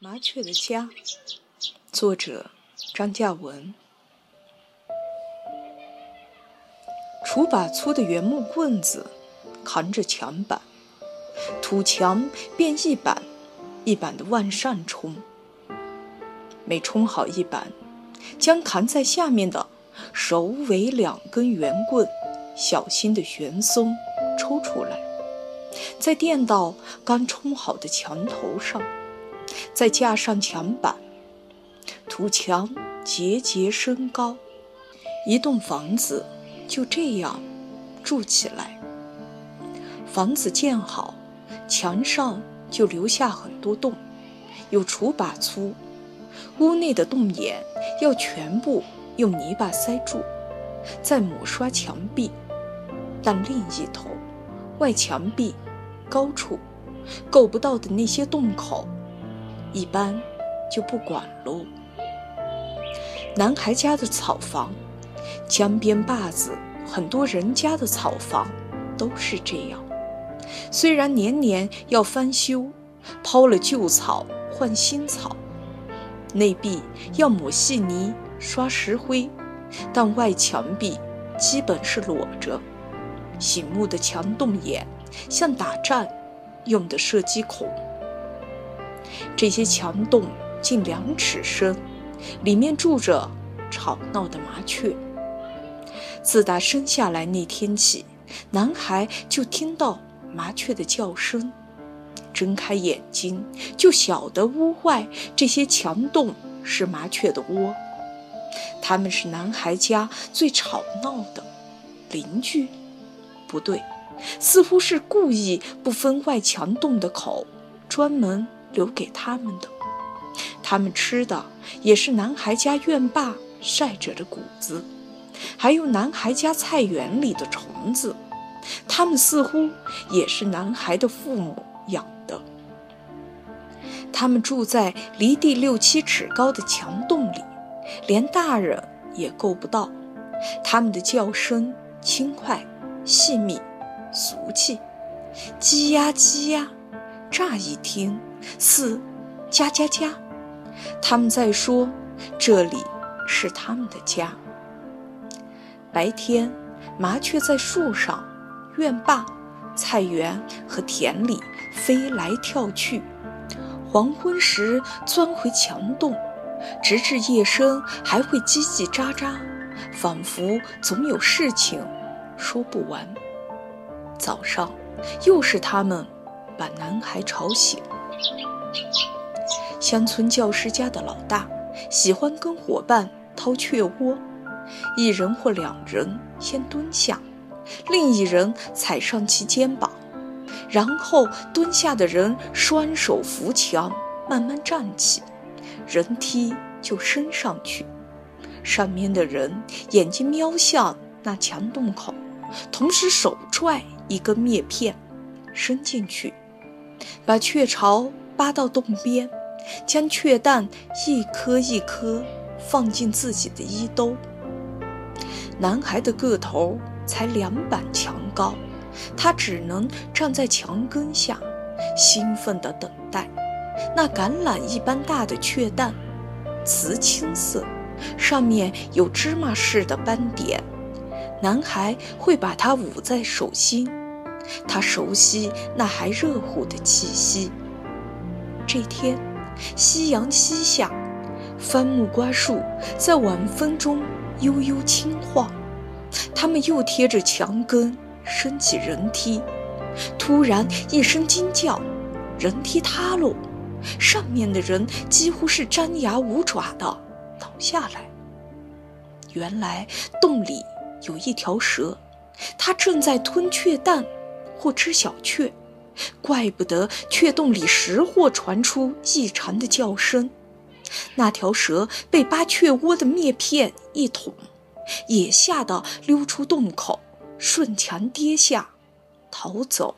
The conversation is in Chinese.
麻雀的家，作者张嘉文。锄把粗的圆木棍子扛着墙板，土墙便一板一板的往上冲。每冲好一板，将扛在下面的首尾两根圆棍小心的旋松抽出来，再垫到刚冲好的墙头上。再加上墙板，土墙节节升高，一栋房子就这样住起来。房子建好，墙上就留下很多洞，有锄把粗。屋内的洞眼要全部用泥巴塞住，再抹刷墙壁。但另一头，外墙壁高处够不到的那些洞口。一般就不管喽。男孩家的草房，江边坝子，很多人家的草房都是这样。虽然年年要翻修，抛了旧草换新草，内壁要抹细泥刷石灰，但外墙壁基本是裸着。醒目的墙洞眼，像打仗用的射击孔。这些墙洞近两尺深，里面住着吵闹的麻雀。自打生下来那天起，男孩就听到麻雀的叫声，睁开眼睛就晓得屋外这些墙洞是麻雀的窝。他们是男孩家最吵闹的邻居，不对，似乎是故意不分外墙洞的口，专门。留给他们的，他们吃的也是男孩家院坝晒着的谷子，还有男孩家菜园里的虫子，他们似乎也是男孩的父母养的。他们住在离地六七尺高的墙洞里，连大人也够不到。他们的叫声轻快、细密、俗气，鸡呀鸡呀，乍一听。四，家家家，他们在说，这里是他们的家。白天，麻雀在树上、院坝、菜园和田里飞来跳去；黄昏时钻回墙洞，直至夜深还会叽叽喳喳，仿佛总有事情说不完。早上，又是他们把男孩吵醒。乡村教师家的老大喜欢跟伙伴掏雀窝，一人或两人先蹲下，另一人踩上其肩膀，然后蹲下的人双手扶墙，慢慢站起，人梯就升上去。上面的人眼睛瞄向那墙洞口，同时手拽一根篾片，伸进去。把雀巢扒到洞边，将雀蛋一颗一颗放进自己的衣兜。男孩的个头才两板墙高，他只能站在墙根下，兴奋地等待那橄榄一般大的雀蛋，瓷青色，上面有芝麻似的斑点。男孩会把它捂在手心。他熟悉那还热乎的气息。这天，夕阳西下，番木瓜树在晚风中悠悠轻晃。他们又贴着墙根升起人梯，突然一声惊叫，人梯塌落，上面的人几乎是张牙舞爪的倒下来。原来洞里有一条蛇，它正在吞雀蛋。或吃小雀，怪不得雀洞里时或传出异常的叫声。那条蛇被扒雀窝的篾片一捅，也吓得溜出洞口，顺墙跌下，逃走。